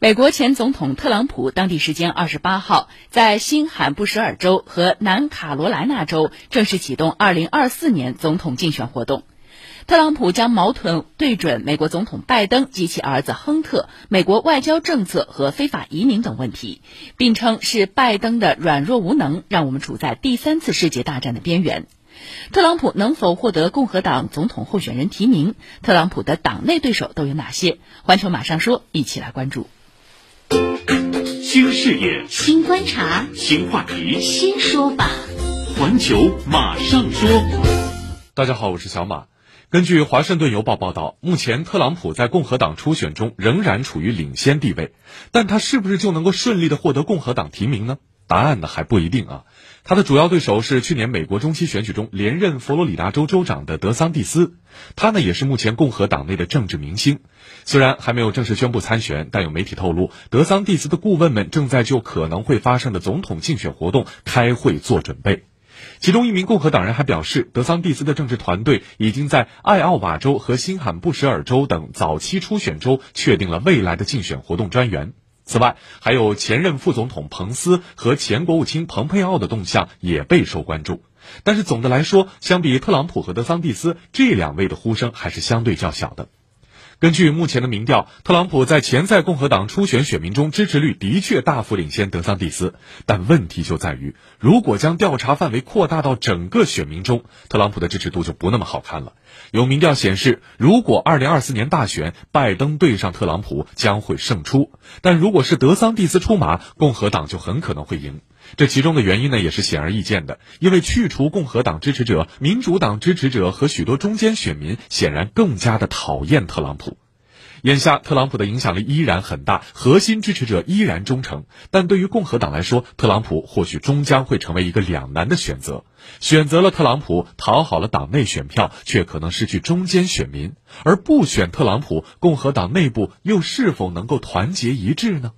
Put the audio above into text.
美国前总统特朗普当地时间二十八号在新罕布什尔州和南卡罗来纳州正式启动二零二四年总统竞选活动。特朗普将矛盾对准美国总统拜登及其儿子亨特、美国外交政策和非法移民等问题，并称是拜登的软弱无能让我们处在第三次世界大战的边缘。特朗普能否获得共和党总统候选人提名？特朗普的党内对手都有哪些？环球马上说，一起来关注。新视野，新观察，新话题，新说法。环球马上说。大家好，我是小马。根据《华盛顿邮报》报道，目前特朗普在共和党初选中仍然处于领先地位，但他是不是就能够顺利的获得共和党提名呢？答案呢还不一定啊。他的主要对手是去年美国中期选举中连任佛罗里达州州长的德桑蒂斯，他呢也是目前共和党内的政治明星。虽然还没有正式宣布参选，但有媒体透露，德桑蒂斯的顾问们正在就可能会发生的总统竞选活动开会做准备。其中一名共和党人还表示，德桑蒂斯的政治团队已经在艾奥瓦州和新罕布什尔州等早期初选州确定了未来的竞选活动专员。此外，还有前任副总统彭斯和前国务卿蓬佩奥的动向也备受关注。但是总的来说，相比特朗普和德桑蒂斯这两位的呼声还是相对较小的。根据目前的民调，特朗普在潜在共和党初选选民中支持率的确大幅领先德桑蒂斯，但问题就在于，如果将调查范围扩大到整个选民中，特朗普的支持度就不那么好看了。有民调显示，如果2024年大选拜登对上特朗普，将会胜出；但如果是德桑蒂斯出马，共和党就很可能会赢。这其中的原因呢，也是显而易见的，因为去除共和党支持者，民主党支持者和许多中间选民显然更加的讨厌特朗普。眼下，特朗普的影响力依然很大，核心支持者依然忠诚，但对于共和党来说，特朗普或许终将会成为一个两难的选择：选择了特朗普，讨好了党内选票，却可能失去中间选民；而不选特朗普，共和党内部又是否能够团结一致呢？